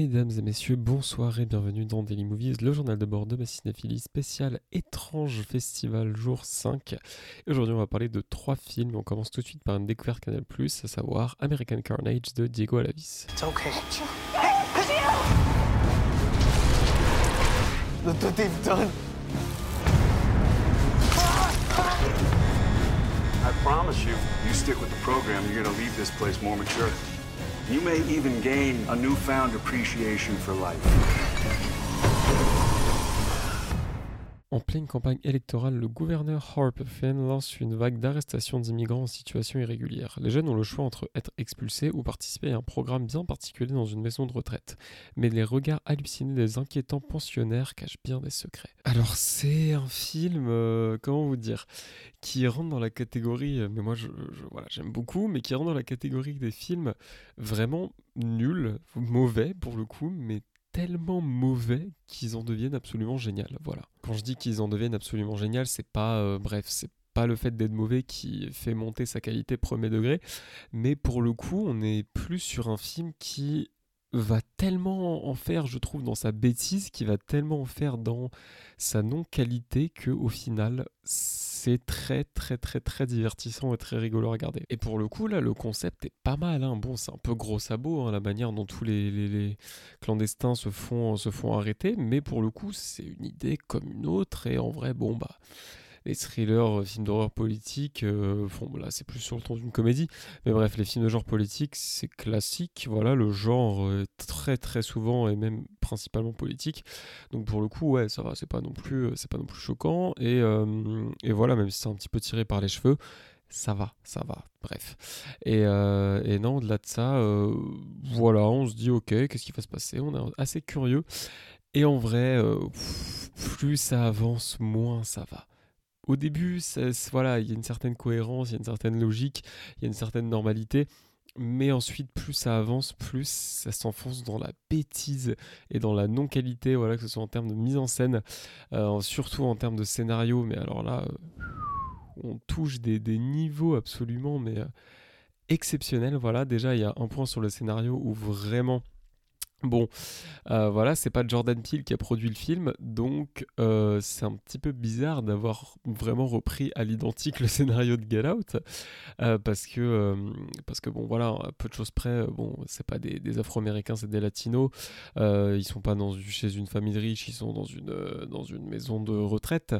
Mesdames et messieurs, bonsoir et bienvenue dans Daily Movies, le journal de bord de ma cinéphilie spéciale étrange festival jour 5. Et aujourd'hui on va parler de trois films, on commence tout de suite par une découverte Canal+, à savoir American Carnage de Diego Alavis. It's okay. Look what they've done. I promise you, you stick with the program, you're gonna leave this place more mature. You may even gain a newfound appreciation for life. En pleine campagne électorale, le gouverneur Harper Finn lance une vague d'arrestations d'immigrants en situation irrégulière. Les jeunes ont le choix entre être expulsés ou participer à un programme bien particulier dans une maison de retraite. Mais les regards hallucinés des inquiétants pensionnaires cachent bien des secrets. Alors c'est un film, euh, comment vous dire, qui rentre dans la catégorie, euh, mais moi je, j'aime beaucoup, mais qui rentre dans la catégorie des films vraiment nuls, mauvais pour le coup, mais tellement mauvais qu'ils en deviennent absolument génial. Voilà. Quand je dis qu'ils en deviennent absolument génial, c'est pas, euh, bref, c'est pas le fait d'être mauvais qui fait monter sa qualité premier degré, mais pour le coup, on est plus sur un film qui va tellement en faire, je trouve, dans sa bêtise, qui va tellement en faire dans sa non-qualité que au final, très très très très divertissant et très rigolo à regarder. Et pour le coup, là, le concept est pas mal. Hein. Bon, c'est un peu gros sabot, hein, la manière dont tous les clandestins se font, se font arrêter, mais pour le coup, c'est une idée comme une autre. Et en vrai, bon, bah. Les thrillers, euh, films d'horreur politique, euh, font- là c'est plus sur le ton d'une comédie, mais bref, les films de genre politique, c'est classique, voilà, le genre euh, très très souvent et même principalement politique. Donc pour le coup, ouais, ça va, c'est pas non plus, c'est pas non plus choquant. Et, et voilà, même si c'est un petit peu tiré par les cheveux, ça va, ça va. Bref. Et, et non, au-delà de ça, voilà, on se dit ok, qu'est-ce qui va se passer? On est assez curieux. Et en vrai, plus ça avance, moins ça va. Au début, voilà, il y a une certaine cohérence, il y a une certaine logique, il y a une certaine normalité. Mais ensuite, plus ça avance, plus ça s'enfonce dans la bêtise et dans la non-qualité, voilà, que ce soit en termes de mise en scène, euh, surtout en termes de scénario. Mais alors là, on touche des, des niveaux absolument mais euh, exceptionnels. Voilà, déjà, il y a un point sur le scénario où vraiment. Bon, euh, voilà, c'est pas Jordan Peele qui a produit le film, donc euh, c'est un petit peu bizarre d'avoir vraiment repris à l'identique le scénario de Get Out, euh, parce que parce que bon voilà, peu de choses près, bon c'est pas des, Afro-Américains, c'est des Latinos, ils sont pas dans chez une famille de riches, ils sont dans une dans une maison de retraite,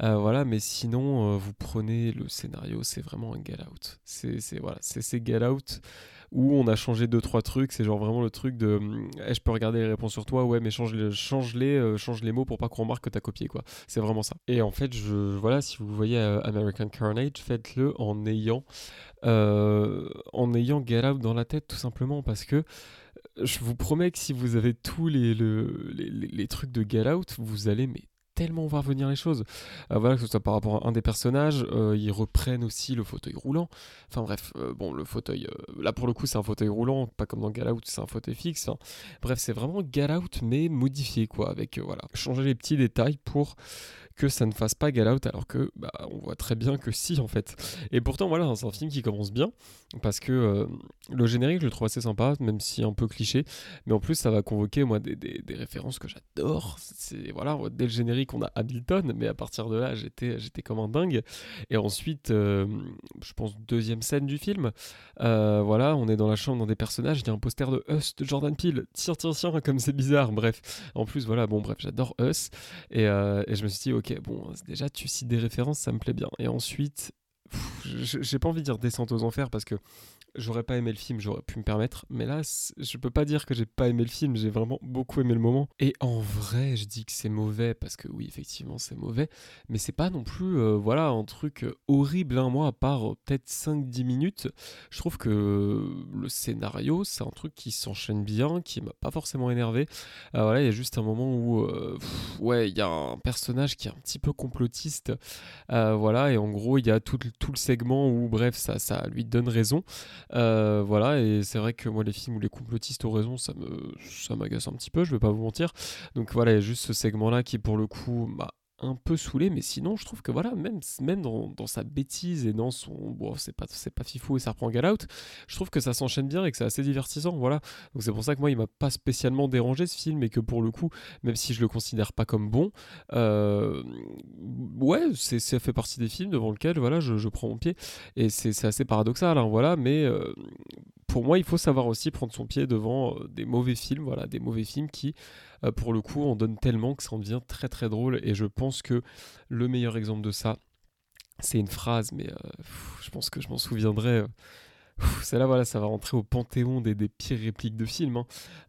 voilà, mais sinon vous prenez le scénario, c'est vraiment un Get Out, c'est voilà, c'est Get Out où on a changé deux trois trucs. C'est genre vraiment le truc de hum, je peux regarder les réponses sur toi. Ouais mais change les change les euh, mots pour pas qu'on remarque que t'as copié quoi. C'est vraiment ça. Et en fait je voilà si vous voyez euh, American Carnage faites-le en ayant euh, en ayant Get Out dans la tête tout simplement parce que je vous promets que si vous avez tous les, le- les, les- les trucs de Get Out vous allez mais tellement voir venir les choses Euh, voilà que ce soit par rapport à un des personnages euh, ils reprennent aussi le fauteuil roulant Enfin bref, euh, bon, le fauteuil, là pour le coup c'est un fauteuil roulant, pas comme dans Get Out, c'est un fauteuil fixe. hein. Bref, c'est vraiment Get Out mais modifié quoi, avec voilà, changer les petits détails pour que ça ne fasse pas Get Out, alors que bah, on voit très bien que si en fait. Et pourtant voilà, c'est un film qui commence bien, parce que euh, le générique je le trouve assez sympa, même si un peu cliché, mais en plus ça va convoquer moi des, des- références que j'adore. C'est voilà, dès le générique on a Hamilton, mais à partir de là j'étais j'étais comme un dingue. Et ensuite, euh, je pense deuxième scène du film, euh, voilà, on est dans la chambre dans des personnages, il y a un poster de Us de Jordan Peele. Tiens, tiens, tiens, comme c'est bizarre. Bref, en plus voilà, bon bref, j'adore Us et, et je me suis dit ok, bon déjà tu cites des références, ça me plaît bien. Et ensuite, j'ai pas envie de dire descente aux enfers parce que j'aurais pas aimé le film, j'aurais pu me permettre. Mais là, je peux pas dire que j'ai pas aimé le film, j'ai vraiment beaucoup aimé le moment. Et en vrai, je dis que c'est mauvais parce que oui, effectivement, c'est mauvais. Mais c'est pas non plus, euh, voilà, un truc euh, horrible. hein. Moi, à part euh, peut-être 5-10 minutes, je trouve que le scénario, c'est un truc qui s'enchaîne bien, qui m'a pas forcément énervé. Voilà, il y a juste un moment où, ouais, il y a un personnage qui est un petit peu complotiste. Voilà, et en gros, il y a tout, le- tout le segment où, bref, ça, ça lui donne raison. Euh, voilà, et c'est vrai que moi, les films où les complotistes ont raison, ça me, ça m'agace un petit peu, je vais pas vous mentir. Donc voilà, il y a juste ce segment-là qui, pour le coup, m'a un peu saoulé, mais sinon, je trouve que voilà, même, même dans, sa bêtise et dans son. Bon, c'est pas, c'est pas fifou et ça reprend Get Out, je trouve que ça s'enchaîne bien et que c'est assez divertissant, voilà. Donc c'est pour ça que moi, il m'a pas spécialement dérangé ce film et que pour le coup, même si je le considère pas comme bon, euh, ouais, c'est, ça fait partie des films devant lesquels, voilà, je, prends mon pied. Et c'est, assez paradoxal, hein, voilà, mais. Euh, pour moi, il faut savoir aussi prendre son pied devant euh, des mauvais films, voilà, des mauvais films qui, euh, pour le coup, en donnent tellement que ça en devient très très drôle. Et je pense que le meilleur exemple de ça, c'est une phrase, mais euh, je pense que je m'en souviendrai celle-là, voilà, ça va rentrer au panthéon des, pires répliques de films. Hein.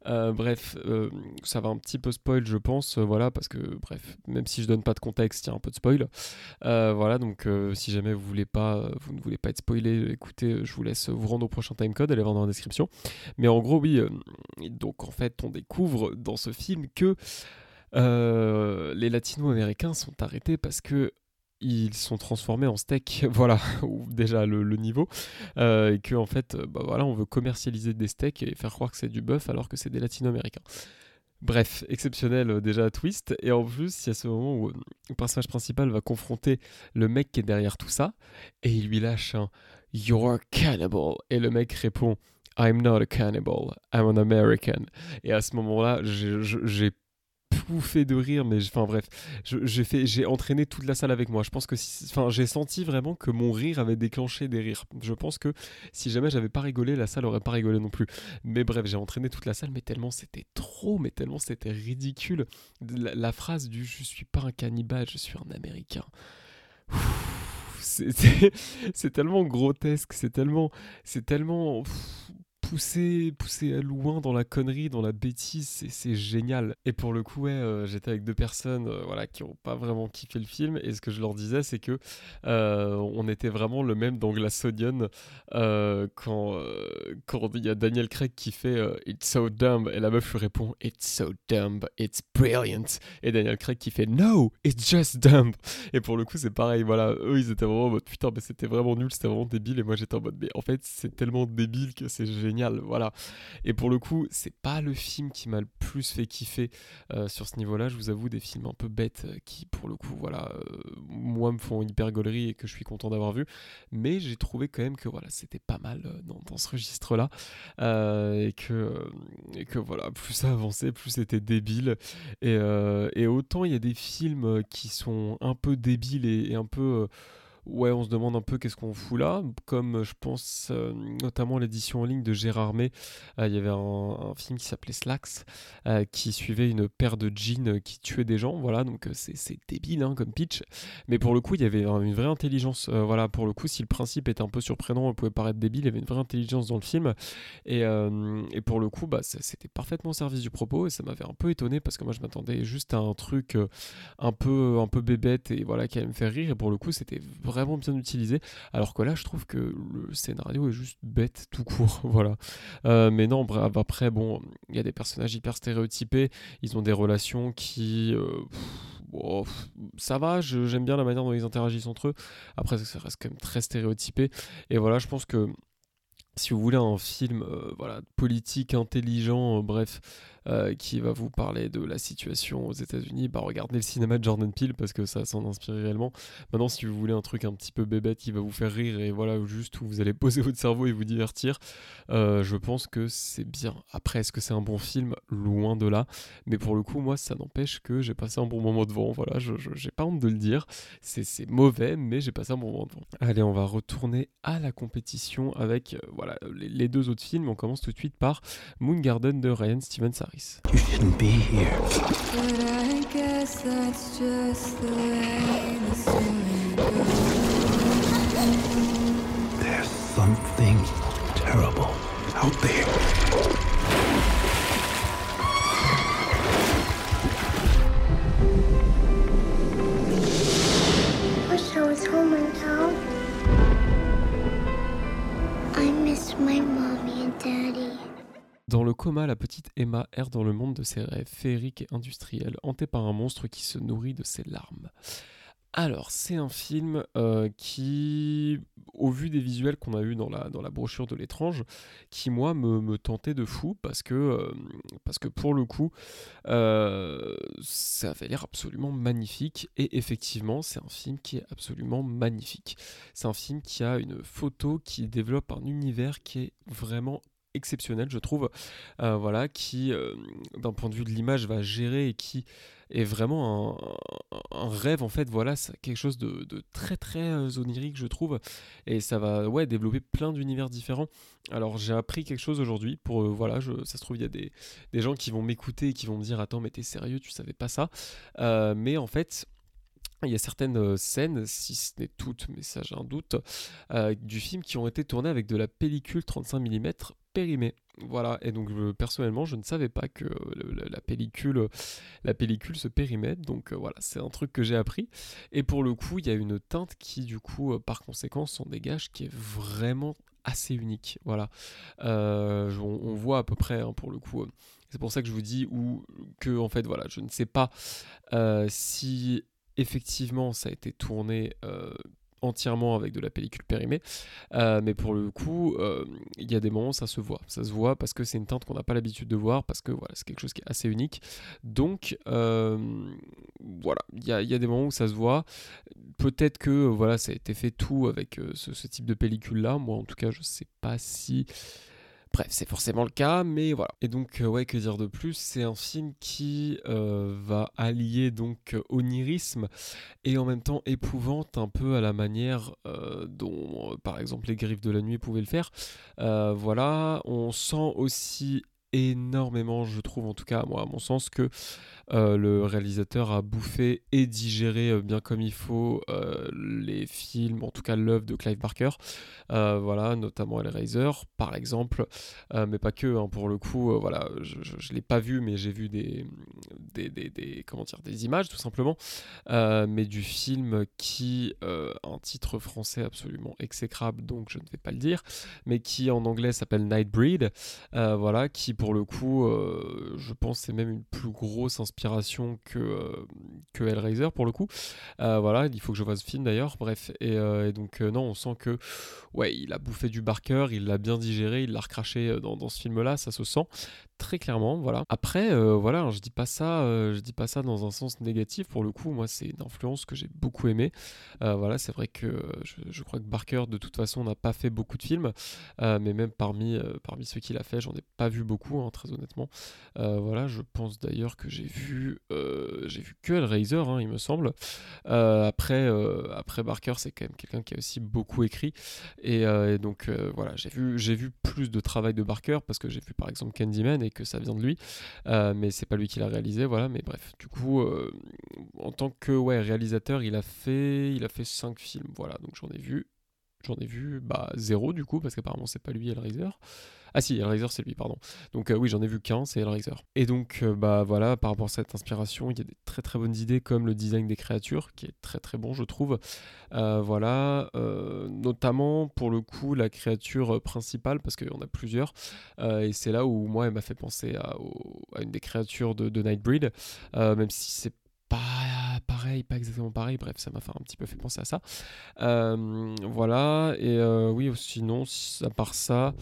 Euh, bref, euh, ça va un petit peu spoil, je pense, euh, voilà, parce que, bref, même si je donne pas de contexte, il y a un peu de spoil. voilà, donc si jamais vous voulez pas, vous ne voulez pas être spoilé, écoutez, je vous laisse vous rendre au prochain timecode, allez voir dans la description. Mais en gros, oui, donc en fait, on découvre dans ce film que les latino-américains sont arrêtés parce que ils sont transformés en steak, voilà, déjà le, niveau, euh, et que en fait, euh, bah voilà, on veut commercialiser des steaks et faire croire que c'est du bœuf alors que c'est des latino-américains. Bref, exceptionnel euh, déjà twist, et en plus, il y a ce moment où le personnage principal va confronter le mec qui est derrière tout ça, et il lui lâche un You're a cannibal, et le mec répond I'm not a cannibal, I'm an American. Et à ce moment-là, j'ai fait de rire, mais enfin bref, j'ai fait, j'ai entraîné toute la salle avec moi. Je pense que, enfin, j'ai senti vraiment que mon rire avait déclenché des rires. Je pense que si jamais j'avais pas rigolé, la salle aurait pas rigolé non plus. Mais bref, j'ai entraîné toute la salle, mais tellement c'était trop, mais tellement c'était ridicule. La, phrase du "je suis pas un cannibale, je suis un Américain". C'est tellement grotesque, c'est tellement, c'est tellement pousser, pousser loin dans la connerie, dans la bêtise, c'est génial. Et pour le coup, euh, j'étais avec deux personnes euh, qui n'ont pas vraiment kiffé le film, et ce que je leur disais, c'est que euh, on était vraiment le même dans Glass quand quand il y a Daniel Craig qui fait It's so dumb, et la meuf lui répond It's so dumb, it's brilliant, et Daniel Craig qui fait No, it's just dumb. Et pour le coup, c'est pareil, eux ils étaient vraiment en mode putain, mais c'était vraiment nul, c'était vraiment débile, et moi j'étais en mode mais en fait, c'est tellement débile que c'est génial voilà. Et pour le coup, c'est pas le film qui m'a le plus fait kiffer euh, sur ce niveau-là. Je vous avoue, des films un peu bêtes euh, qui, pour le coup, voilà, euh, moi me font hyper gaulerie et que je suis content d'avoir vu. Mais j'ai trouvé quand même que voilà, c'était pas mal dans, ce registre-là et que et que voilà, plus ça avançait, plus c'était débile. Et, et autant il y a des films qui sont un peu débiles et un peu ouais, on se demande un peu qu'est-ce qu'on fout là. Comme euh, je pense euh, notamment l'édition en ligne de Gérard May, euh, il y avait un, film qui s'appelait Slacks qui suivait une paire de jeans qui tuait des gens. Voilà, donc c'est débile hein, comme pitch. Mais pour le coup, il y avait une vraie intelligence. voilà, pour le coup, si le principe était un peu surprenant, on pouvait paraître débile, il y avait une vraie intelligence dans le film. Et, et pour le coup, bah, c'était parfaitement au service du propos et ça m'avait un peu étonné parce que moi je m'attendais juste à un truc un peu un peu bébête et voilà qui allait me faire rire. Et pour le coup, c'était vraiment vraiment bien utilisé. Alors que là, je trouve que le scénario est juste bête tout court. voilà. Euh, mais non, après, bon, il y a des personnages hyper stéréotypés. Ils ont des relations qui. Euh, ça va, j'aime bien la manière dont ils interagissent entre eux. Après, ça reste quand même très stéréotypé. Et voilà, je pense que si vous voulez un film euh, voilà, politique, intelligent, bref, euh, qui va vous parler de la situation aux États-Unis, bah regardez le cinéma de Jordan Peele parce que ça s'en inspire réellement. Maintenant, si vous voulez un truc un petit peu bébête qui va vous faire rire et voilà, juste où vous allez poser votre cerveau et vous divertir, euh, je pense que c'est bien. Après, est-ce que c'est un bon film? Loin de là. Mais pour le coup, moi, ça n'empêche que j'ai passé un bon moment devant. Voilà, je j'ai pas honte de le dire. C'est mauvais, mais j'ai passé un bon moment devant. Allez, on va retourner à la compétition avec euh, voilà les, deux autres films. On commence tout de suite par Moon Garden de Ryan Stevens Harris. You shouldn't be here. But I guess that's just the way the story goes. There's something terrible out there. Wish I was home in town. I miss my mommy and daddy. Dans le coma, la petite Emma erre dans le monde de ses rêves féeriques et industriels, hantée par un monstre qui se nourrit de ses larmes. alors, c'est un film euh, qui, au vu des visuels qu'on a eu dans la, brochure de l'étrange, qui moi me, tentait de fou parce que, euh, pour le coup, euh, ça avait l'air absolument magnifique. Et effectivement, c'est un film qui est absolument magnifique. C'est un film qui a une photo qui développe un univers qui est vraiment exceptionnel, je trouve. voilà, qui, d'un point de vue de l'image, va gérer et qui est vraiment un, rêve en fait. Voilà quelque chose de, très très euh, onirique je trouve. Et ça va ouais développer plein d'univers différents. Alors j'ai appris quelque chose aujourd'hui pour euh, voilà ça se trouve il y a des, des gens qui vont m'écouter et qui vont me dire attends mais t'es sérieux tu savais pas ça euh, mais en fait il y a certaines scènes, si ce n'est toutes, mais ça j'ai un doute, du film qui ont été tournées avec de la pellicule 35 mm périmée. Voilà, et donc personnellement, je ne savais pas que la, pellicule, la pellicule se périmait, donc euh, voilà, c'est un truc que j'ai appris. Et pour le coup, il y a une teinte qui, du coup, euh, par conséquent, s'en dégage, qui est vraiment assez unique. Voilà, euh, on, voit à peu près, hein, pour le coup. c'est pour ça que je vous dis ou que en fait, voilà, je ne sais pas si effectivement ça a été tourné entièrement avec de la pellicule périmée. Euh, mais pour le coup, euh, il y a des moments où ça se voit. Ça se voit parce que c'est une teinte qu'on n'a pas l'habitude de voir, parce que voilà, c'est quelque chose qui est assez unique. Donc, euh, voilà, il y a, des moments où ça se voit. Peut-être que voilà, ça a été fait tout avec ce, type de pellicule-là. Moi, en tout cas, je sais pas si Bref, c'est forcément le cas, mais voilà. Et donc, euh, ouais, que dire de plus? C'est un film qui euh, va allier donc onirisme et en même temps épouvante un peu à la manière euh, dont, par exemple, les griffes de la nuit pouvaient le faire. voilà, on sent aussi énormément, je trouve en tout cas, moi, à mon sens, que euh, le réalisateur a bouffé et digéré euh, bien comme il faut euh, les films, en tout cas l'œuvre de Clive Barker, voilà, notamment Hellraiser par exemple, mais pas que, hein, pour le coup, voilà, je ne l'ai pas vu, mais j'ai vu des, des, des, comment dire, des images tout simplement, mais du film qui un titre français absolument exécrable, donc je ne vais pas le dire, mais qui en anglais s'appelle Nightbreed, voilà, qui pour le coup, je pense c'est même une plus grosse inspiration que, euh, Hellraiser pour le coup. Euh, voilà, il faut que je vois ce film d'ailleurs, bref. Et, euh, donc, non, on sent que, ouais, il a bouffé du Barker, il l'a bien digéré, il l'a recraché dans, dans ce film-là, ça se sent très clairement, voilà. Après, voilà, je dis pas ça, je dis pas ça dans un sens négatif. Pour le coup, moi, c'est une influence que j'ai beaucoup aimé. voilà, c'est vrai que je, crois que Barker, de toute façon, n'a pas fait beaucoup de films, mais même parmi parmi ceux qu'il a fait, j'en ai pas vu beaucoup, hein, très honnêtement. voilà, je pense d'ailleurs que j'ai vu euh, j'ai vu que Hellraiser, hein, il me semble. Euh, après, euh, après Barker, c'est quand même quelqu'un qui a aussi beaucoup écrit. Et, donc voilà, j'ai vu, j'ai vu plus de travail de Barker parce que j'ai vu par exemple Candyman et que ça vient de lui. mais c'est pas lui qui l'a réalisé, voilà. Mais bref, du coup, en tant que réalisateur, il a fait, il a fait 5 films, voilà. Donc j'en ai vu J'en ai vu bah, zéro du coup, parce qu'apparemment c'est pas lui Hellraiser. Ah si, Hellraiser c'est lui, pardon. Donc euh, oui, j'en ai vu qu'un, c'est Hellraiser. Et donc euh, bah voilà, par rapport à cette inspiration, il y a des très très bonnes idées comme le design des créatures, qui est très très bon je trouve. Euh, voilà, notamment pour le coup la créature principale, parce qu'il y en a plusieurs. et c'est là où moi elle m'a fait penser à, une des créatures de, de Nightbreed, même si c'est pas pareil, pas exactement pareil, bref, ça m'a un petit peu fait penser à ça. voilà, et oui, sinon, à part ça,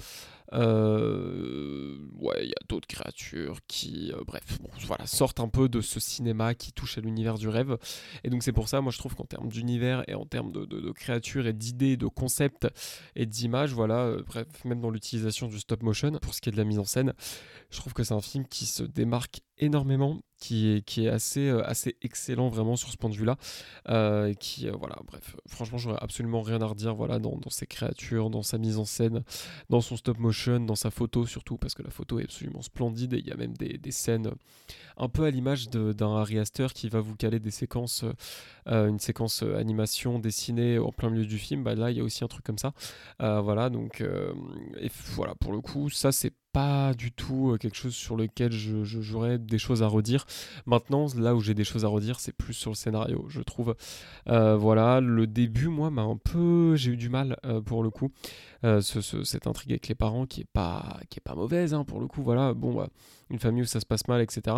euh, ouais, il y a d'autres créatures qui, euh, bref, voilà, sortent un peu de ce cinéma qui touche à l'univers du rêve. Et donc c'est pour ça, moi je trouve qu'en termes d'univers et en termes de, créatures et d'idées, de concepts et d'images, voilà, euh, bref, même dans l'utilisation du stop motion, pour ce qui est de la mise en scène, je trouve que c'est un film qui se démarque énormément, qui est, qui est assez, assez excellent vraiment sur ce point de vue-là. qui, voilà, bref, franchement, j'aurais absolument rien à redire voilà, dans, ses créatures, dans sa mise en scène, dans son stop motion dans sa photo surtout, parce que la photo est absolument splendide et il y a même des, scènes un peu à l'image d'un Harry Astor qui va vous caler des séquences, euh, une séquence euh, animation dessinée en plein milieu du film. Bah là, il y a aussi un truc comme ça. Euh, voilà, donc, et voilà, pour le coup, ça c'est pas du tout quelque chose sur lequel j'aurais des choses à redire. Maintenant, là où j'ai des choses à redire, c'est plus sur le scénario, je trouve. voilà, le début, moi, m'a un peu, j'ai eu du mal pour le coup. cette intrigue avec les parents qui est pas, qui est pas mauvaise, hein, pour le coup. Voilà, bon, bah, une famille où ça se passe mal, etc.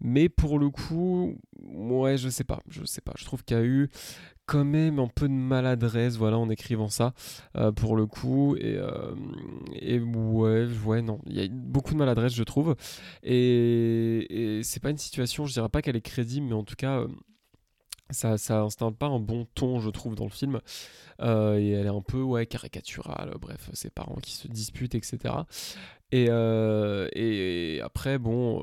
Mais pour le coup, ouais, je sais pas, je sais pas. Je trouve qu'il y a eu quand même un peu de maladresse voilà en écrivant ça euh, pour le coup et, euh, ouais non il y a beaucoup de maladresse je trouve et, et c'est pas une situation je dirais pas qu'elle est crédible mais en tout cas euh, ça, ça installe pas un bon ton, je trouve, dans le film. et elle est un peu ouais, caricaturale, bref, ses parents qui se disputent, etc. Et, et après, bon,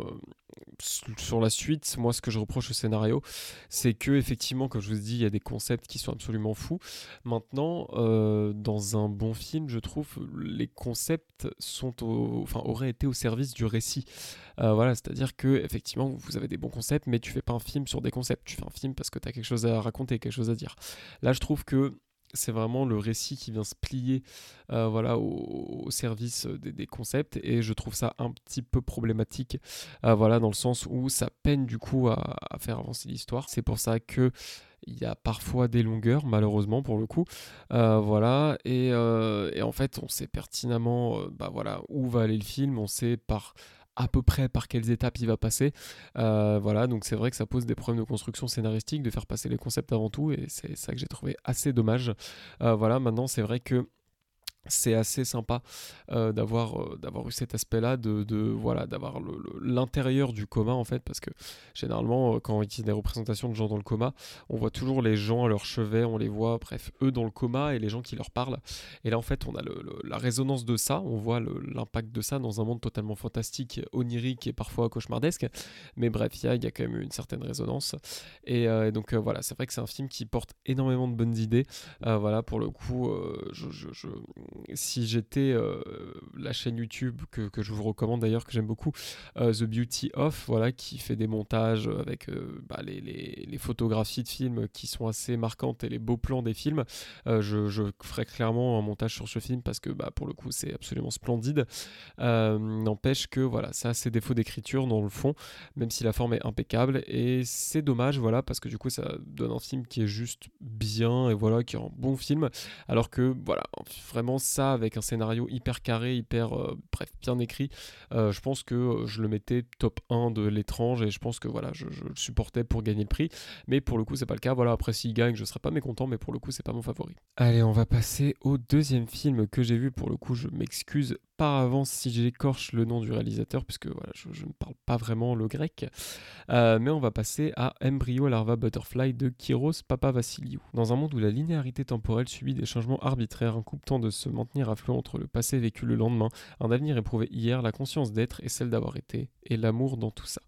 sur la suite, moi, ce que je reproche au scénario, c'est que effectivement, comme je vous ai dit, il y a des concepts qui sont absolument fous. Maintenant, euh, dans un bon film, je trouve, les concepts sont enfin, auraient été au service du récit. Euh, voilà, c'est-à-dire que effectivement, vous avez des bons concepts, mais tu fais pas un film sur des concepts. Tu fais un film parce que tu as quelque chose à raconter, quelque chose à dire. Là, je trouve que c'est vraiment le récit qui vient se plier euh, voilà, au, service des, concepts et je trouve ça un petit peu problématique euh, voilà, dans le sens où ça peine du coup à, faire avancer l'histoire. C'est pour ça que il y a parfois des longueurs, malheureusement pour le coup. Euh, voilà, et, et, en fait, on sait pertinemment bah, voilà, où va aller le film, on sait par à peu près par quelles étapes il va passer. Euh, voilà, donc c'est vrai que ça pose des problèmes de construction scénaristique, de faire passer les concepts avant tout, et c'est ça que j'ai trouvé assez dommage. Euh, voilà, maintenant c'est vrai que c'est assez sympa euh, d'avoir euh, d'avoir eu cet aspect là de, de voilà d'avoir l'intérieur du coma en fait parce que généralement euh, quand il y a des représentations de gens dans le coma on voit toujours les gens à leur chevet on les voit bref eux dans le coma et les gens qui leur parlent. Et là en fait on a la résonance de ça on voit l'impact de ça dans un monde totalement fantastique onirique et parfois cauchemardesque. Mais bref il y a, y a, quand même une certaine résonance. Et, donc voilà c'est vrai que c'est un film qui porte énormément de bonnes idées. Voilà pour le coup je si j'étais euh, la chaîne YouTube que, je vous recommande d'ailleurs, que j'aime beaucoup, euh, The Beauty of, voilà, qui fait des montages avec euh, bah, les, photographies de films qui sont assez marquantes et les beaux plans des films, je, je, ferai clairement un montage sur ce film parce que bah, pour le coup c'est absolument splendide. N'empêche que voilà, ça a ses défauts d'écriture dans le fond, même si la forme est impeccable et c'est dommage, voilà, parce que du coup ça donne un film qui est juste bien et voilà, qui est un bon film, alors que voilà, vraiment ça avec un scénario hyper carré, hyper euh, bref, bien écrit, euh, je pense que euh, je le mettais top 1 de l'étrange et je pense que voilà, je, le supportais pour gagner le prix. Mais pour le coup, c'est pas le cas. Voilà, après s'il gagne, je serais pas mécontent, mais pour le coup, c'est pas mon favori. Allez, on va passer au deuxième film que j'ai vu. Pour le coup, je m'excuse par avance si j'écorche le nom du réalisateur, puisque voilà, je, ne parle pas vraiment le grec. Euh, mais on va passer à Embryo Larva Butterfly de Kiros Papa Vassiliou. Dans un monde où la linéarité temporelle subit des changements arbitraires, un couple tend de se maintenir à flot entre le passé vécu le lendemain, un avenir éprouvé hier, la conscience d'être et celle d'avoir été, et l'amour dans tout ça.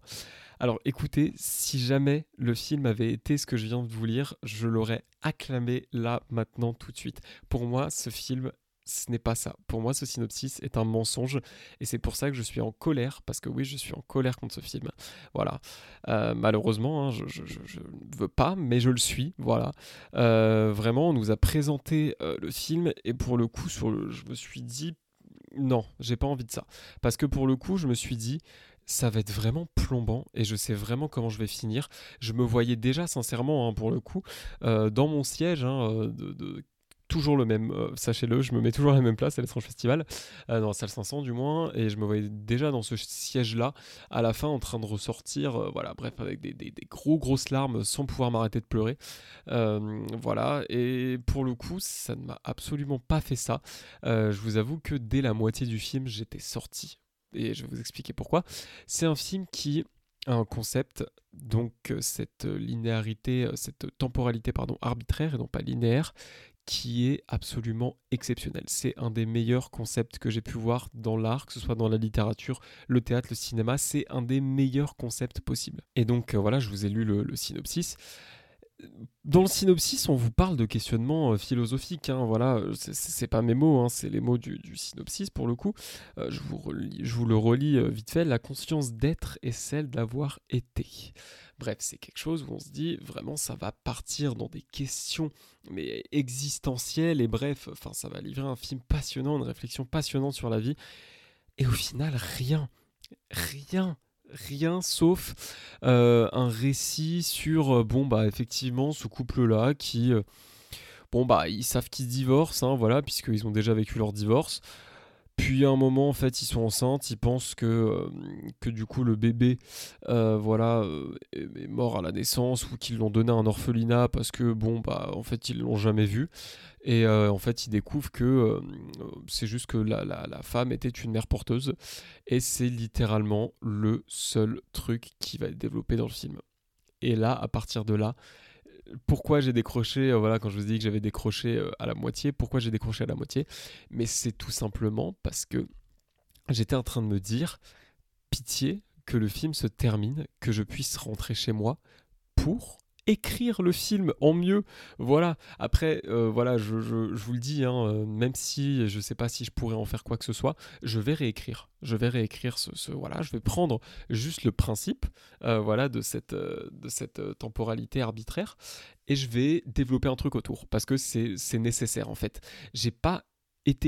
Alors écoutez, si jamais le film avait été ce que je viens de vous lire, je l'aurais acclamé là, maintenant, tout de suite. Pour moi, ce film ce n'est pas ça. Pour moi, ce synopsis est un mensonge et c'est pour ça que je suis en colère, parce que oui, je suis en colère contre ce film. Voilà. Euh, malheureusement, hein, je, ne veux pas, mais je le suis. Voilà. Euh, vraiment, on nous a présenté euh, le film et pour le coup, je me suis dit non, j'ai pas envie de ça. Parce que pour le coup, je me suis dit ça va être vraiment plombant et je sais vraiment comment je vais finir. Je me voyais déjà sincèrement, hein, pour le coup, dans mon siège hein, de toujours le même, euh, sachez-le, je me mets toujours à la même place à l'étrange festival, euh, dans la salle 500 du moins, et je me voyais déjà dans ce siège-là, à la fin en train de ressortir, euh, voilà, bref, avec des, des, gros grosses larmes sans pouvoir m'arrêter de pleurer. voilà, et pour le coup, ça ne m'a absolument pas fait ça. je vous avoue que dès la moitié du film, j'étais sorti, et je vais vous expliquer pourquoi. C'est un film qui a un concept, donc cette linéarité, cette temporalité pardon, arbitraire et non pas linéaire, qui est absolument exceptionnel. C'est un des meilleurs concepts que j'ai pu voir dans l'art, que ce soit dans la littérature, le théâtre, le cinéma. C'est un des meilleurs concepts possibles. Et donc euh, voilà, je vous ai lu le, synopsis. Dans le synopsis, on vous parle de questionnements euh, philosophiques. Hein, voilà, c'est pas mes mots, hein, c'est les mots du, synopsis pour le coup. Euh, je, vous je, vous le relis vite fait. La conscience d'être est celle d'avoir été. Bref, c'est quelque chose où on se dit vraiment ça va partir dans des questions mais existentielles et bref, enfin ça va livrer un film passionnant, une réflexion passionnante sur la vie. Et au final, rien, rien, rien sauf euh, un récit sur euh, bon bah effectivement ce couple là qui euh, bon bah ils savent qu'ils divorcent hein, voilà puisqu'ils ont déjà vécu leur divorce Puis à un moment, en fait, ils sont enceintes, ils pensent que, euh, du coup le bébé euh, voilà, euh, est mort à la naissance ou qu'ils l'ont donné à un orphelinat parce que, bon, bah, en fait, ils l'ont jamais vu. Et en fait, ils découvrent que c'est juste que la, femme était une mère porteuse. Et c'est littéralement le seul truc qui va être développé dans le film. Et là, à partir de là, pourquoi j'ai décroché, euh, voilà, quand je vous dit que j'avais décroché euh, à la moitié, pourquoi j'ai décroché à la moitié? Mais c'est tout simplement parce que j'étais en train de me dire, pitié que le film se termine, que je puisse rentrer chez moi pour écrire le film en mieux. Voilà. Après, euh, voilà, je, vous le dis, hein, euh, même si je sais pas si je pourrais en faire quoi que ce soit, je vais réécrire. Je vais réécrire ce, voilà, je vais prendre juste le principe, euh, voilà, de cette, de cette temporalité arbitraire et je vais développer un truc autour parce que c'est nécessaire en fait. J'ai pas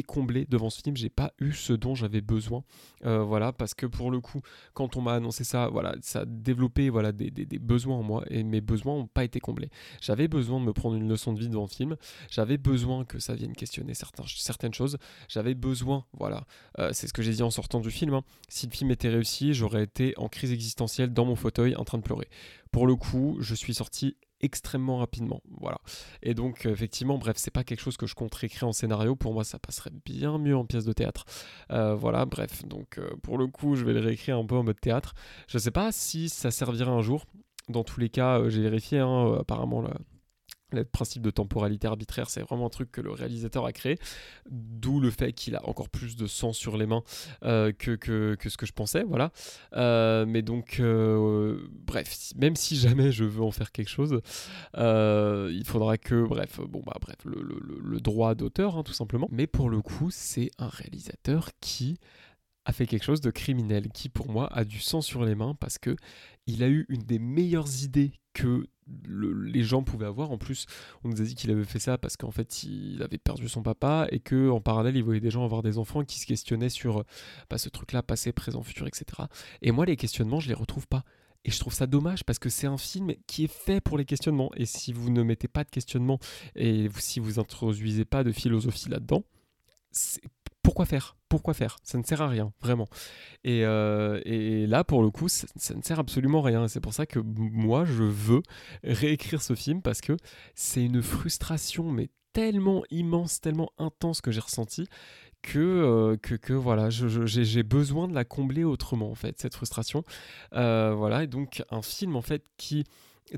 comblé devant ce film, j'ai pas eu ce dont j'avais besoin, euh, voilà, parce que pour le coup, quand on m'a annoncé ça, voilà, ça a développé voilà des, besoins en moi et mes besoins n'ont pas été comblés. J'avais besoin de me prendre une leçon de vie devant le film, j'avais besoin que ça vienne questionner certains, certaines choses, j'avais besoin, voilà, euh, c'est ce que j'ai dit en sortant du film. Hein. Si le film était réussi, j'aurais été en crise existentielle dans mon fauteuil en train de pleurer. Pour le coup, je suis sorti extrêmement rapidement. Voilà. Et donc, effectivement, bref, c'est pas quelque chose que je compte réécrire en scénario. Pour moi, ça passerait bien mieux en pièce de théâtre. Euh, voilà, bref. Donc, euh, pour le coup, je vais le réécrire un peu en mode théâtre. Je sais pas si ça servira un jour. Dans tous les cas, euh, j'ai vérifié, hein, apparemment, là, le principe de temporalité arbitraire, c'est vraiment un truc que le réalisateur a créé, d'où le fait qu'il a encore plus de sang sur les mains euh, que, ce que je pensais, voilà. Euh, mais donc, euh, bref, même si jamais je veux en faire quelque chose, il faudra que, bref, bon bah bref, le, droit d'auteur, hein, tout simplement. Mais pour le coup, c'est un réalisateur qui a fait quelque chose de criminel, qui pour moi a du sang sur les mains parce que il a eu une des meilleures idées que les gens pouvaient avoir. En plus, on nous a dit qu'il avait fait ça parce qu'en fait, il avait perdu son papa et que en parallèle, il voyait des gens avoir des enfants qui se questionnaient sur bah, ce truc-là, passé, présent, futur, etc. Et moi, les questionnements, je les retrouve pas. Et je trouve ça dommage parce que c'est un film qui est fait pour les questionnements. Et si vous ne mettez pas de questionnement et si vous introduisez pas de philosophie là-dedans, pourquoi faire? Pourquoi faire? Ça ne sert à rien, vraiment. Et, euh, là, pour le coup, ça, ne sert absolument à rien. C'est pour ça que moi, je veux réécrire ce film parce que c'est une frustration, mais tellement immense, tellement intense que j'ai ressenti que, euh, que, que, voilà, j'ai besoin de la combler autrement, en fait, cette frustration. Euh, voilà, et donc un film, en fait, qui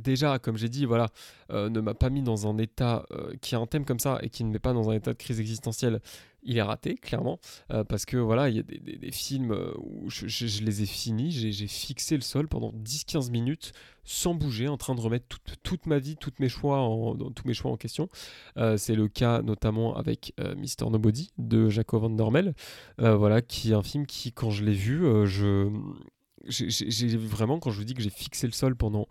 déjà, comme j'ai dit, voilà, ne m'a pas mis dans un état qui a un thème comme ça et qui ne met pas dans un état de crise existentielle il est raté, clairement, euh, parce que voilà, il y a des, films euh, où je, les ai finis, j'ai fixé le sol pendant 10-15 minutes sans bouger, en train de remettre toute, ma vie, toutes mes choix en, tous mes choix en question. Euh, c'est le cas notamment avec Mister Nobody de Jacob Van Dormel, voilà, qui est un film qui, quand je l'ai vu, je j'ai vraiment, quand je vous dis que j'ai fixé le sol pendant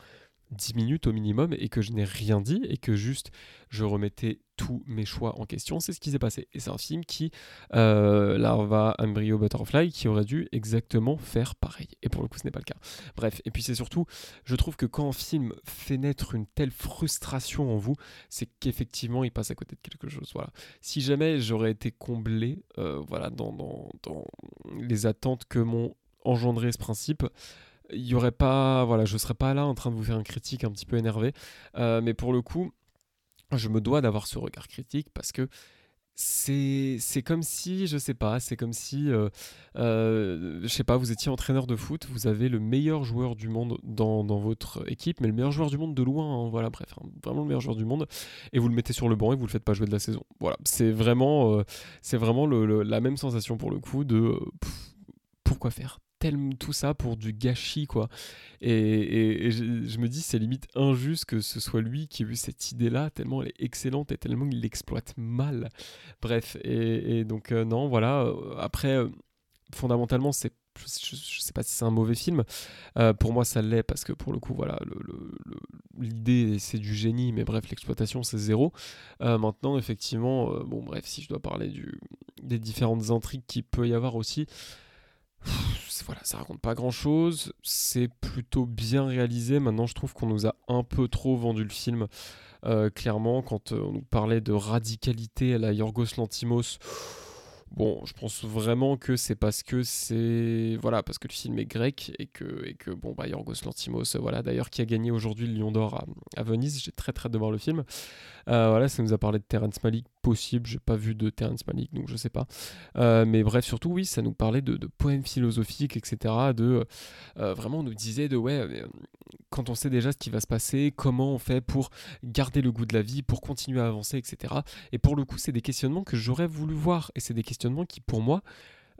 10 minutes au minimum et que je n'ai rien dit et que juste je remettais tous mes choix en question. C'est ce qui s'est passé. Et c'est un film qui, euh, Larva, Embryo, Butterfly, qui aurait dû exactement faire pareil. Et pour le coup, ce n'est pas le cas. Bref, et puis c'est surtout, je trouve que quand un film fait naître une telle frustration en vous, c'est qu'effectivement, il passe à côté de quelque chose. Voilà. Si jamais j'aurais été comblé euh, voilà, dans, dans, dans les attentes que m'ont engendré ce principe, il y aurait pas voilà je serais pas là en train de vous faire une critique un petit peu énervé euh, mais pour le coup je me dois d'avoir ce regard critique parce que c'est c'est comme si je sais pas c'est comme si euh, euh, je sais pas vous étiez entraîneur de foot vous avez le meilleur joueur du monde dans, dans votre équipe mais le meilleur joueur du monde de loin hein, voilà bref hein, vraiment le meilleur joueur du monde et vous le mettez sur le banc et vous le faites pas jouer de la saison. Voilà c'est vraiment c'est vraiment la même sensation pour le coup de pourquoi faire? Tellement tout ça pour du gâchis quoi. Et, je, me dis c'est limite injuste que ce soit lui qui ait eu cette idée là tellement elle est excellente et tellement il l'exploite mal. Bref et, donc euh, non voilà. Euh, après euh, fondamentalement c'est je, sais pas si c'est un mauvais film. Pour moi ça l'est parce que pour le coup voilà l'idée c'est du génie mais bref l'exploitation c'est zéro. Maintenant effectivement bon bref si je dois parler du, des différentes intrigues qu'il peut y avoir aussi voilà, ça raconte pas grand chose. C'est plutôt bien réalisé. Maintenant, je trouve qu'on nous a un peu trop vendu le film. Euh, clairement, quand euh, on nous parlait de radicalité à la Yorgos Lantimos, Bon, je pense vraiment que c'est parce que c'est voilà parce que le film est grec et que et que bon bah Yorgos Lantimos voilà d'ailleurs qui a gagné aujourd'hui le Lion d'Or à, Venise. J'ai très très hâte de voir le film. Euh, voilà, ça nous a parlé de Terrence Malick possible. J'ai pas vu de Terrence Malick donc je sais pas. Euh, mais bref surtout oui ça nous parlait de, poèmes philosophiques etc. De euh, vraiment on nous disait de ouais quand on sait déjà ce qui va se passer, comment on fait pour garder le goût de la vie, pour continuer à avancer etc. Et pour le coup c'est des questionnements que j'aurais voulu voir et c'est des questionnements qui, pour moi,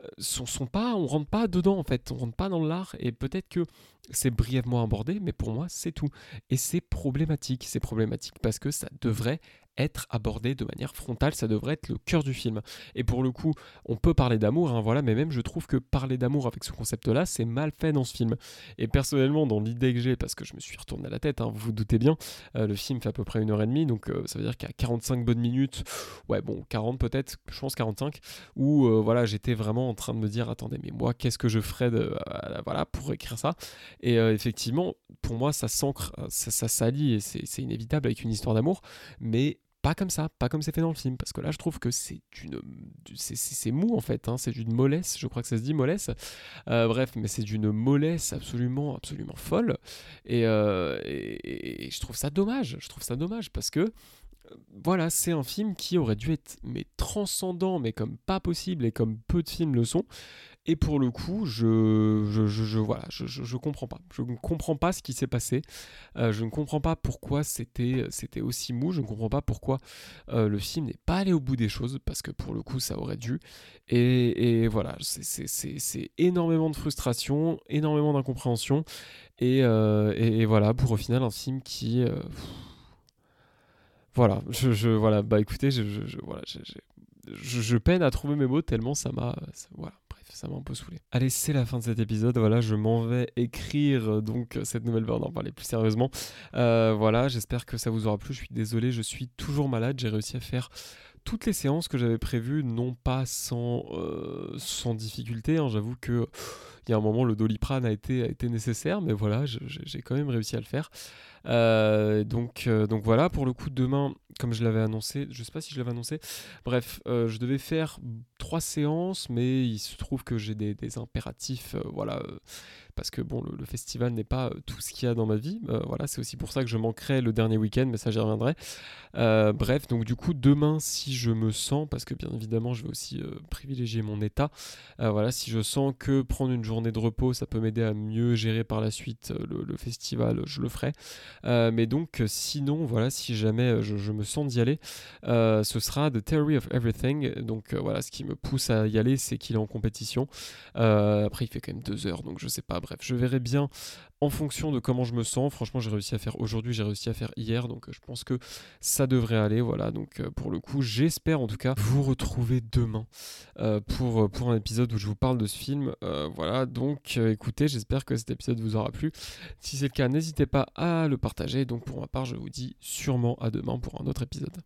euh, sont, sont pas, on rentre pas dedans en fait, on rentre pas dans l'art et peut-être que c'est brièvement abordé, mais pour moi c'est tout. Et c'est problématique, c'est problématique parce que ça devrait être abordé de manière frontale, ça devrait être le cœur du film. Et pour le coup, on peut parler d'amour, hein, voilà, mais même je trouve que parler d'amour avec ce concept-là, c'est mal fait dans ce film. Et personnellement, dans l'idée que j'ai, parce que je me suis retourné à la tête, hein, vous vous doutez bien, euh, le film fait à peu près une heure et demie, donc euh, ça veut dire qu'à 45 bonnes minutes, ouais bon, 40 peut-être, je pense 45, où euh, voilà, j'étais vraiment en train de me dire, attendez, mais moi, qu'est-ce que je ferais de, voilà, pour écrire ça? Et effectivement, pour moi, ça s'ancre, ça, ça s'allie, et c'est inévitable avec une histoire d'amour, mais pas comme ça, pas comme c'est fait dans le film, parce que là je trouve que c'est une, c'est mou en fait, hein, c'est d'une mollesse, je crois que ça se dit mollesse, euh, bref, mais c'est d'une mollesse absolument, absolument folle, euh, et, je trouve ça dommage, je trouve ça dommage parce que euh, voilà, c'est un film qui aurait dû être mais transcendant, mais comme pas possible et comme peu de films le sont, et pour le coup, je, je, je, voilà, je, je, comprends pas. Je ne comprends pas ce qui s'est passé. Euh, je ne comprends pas pourquoi c'était, c'était aussi mou. Je ne comprends pas pourquoi euh, le film n'est pas allé au bout des choses, parce que pour le coup, ça aurait dû. Et, et voilà, c'est, énormément de frustration, énormément d'incompréhension. Et, euh, et, voilà, pour au final, un film qui. voilà, je, voilà, bah écoutez, je, voilà, je, peine à trouver mes mots tellement ça m'a. Voilà ça m'a un peu saoulé. Allez, c'est la fin de cet épisode. Voilà, je m'en vais écrire euh, donc cette nouvelle version, en parler plus sérieusement. Euh, voilà, j'espère que ça vous aura plu. Je suis désolé, je suis toujours malade. J'ai réussi à faire toutes les séances que j'avais prévues, non pas sans, euh, sans difficulté. Hein. J'avoue que il y a un moment, le doliprane a été, a été nécessaire, mais voilà, j'ai quand même réussi à le faire. Donc, donc voilà, pour le coup, demain, comme je l'avais annoncé, je sais pas si je l'avais annoncé, bref, je devais faire trois séances, mais il se trouve que j'ai des, impératifs, voilà parce que bon, le, festival n'est pas euh, tout ce qu'il y a dans ma vie. Euh, voilà, c'est aussi pour ça que je manquerai le dernier week-end, mais ça j'y reviendrai. Euh, bref, donc du coup, demain, si je me sens, parce que bien évidemment, je vais aussi privilégier mon état, voilà, si je sens que prendre une journée de repos, ça peut m'aider à mieux gérer par la suite le, festival, je le ferai. Mais donc, sinon, voilà, si jamais je, me sens d'y aller, ce sera The Theory of Everything. Donc voilà, ce qui me pousse à y aller, c'est qu'il est en compétition. après, il fait quand même deux heures, donc je sais pas bref, je verrai bien en fonction de comment je me sens. Franchement, j'ai réussi à faire aujourd'hui, j'ai réussi à faire hier, donc euh, je pense que ça devrait aller. Voilà, donc euh, pour le coup, j'espère en tout cas vous retrouver demain euh, pour, pour un épisode où je vous parle de ce film. voilà, donc écoutez, j'espère que cet épisode vous aura plu. Si c'est le cas, n'hésitez pas à le partager. Donc pour ma part, je vous dis sûrement à demain pour un autre épisode.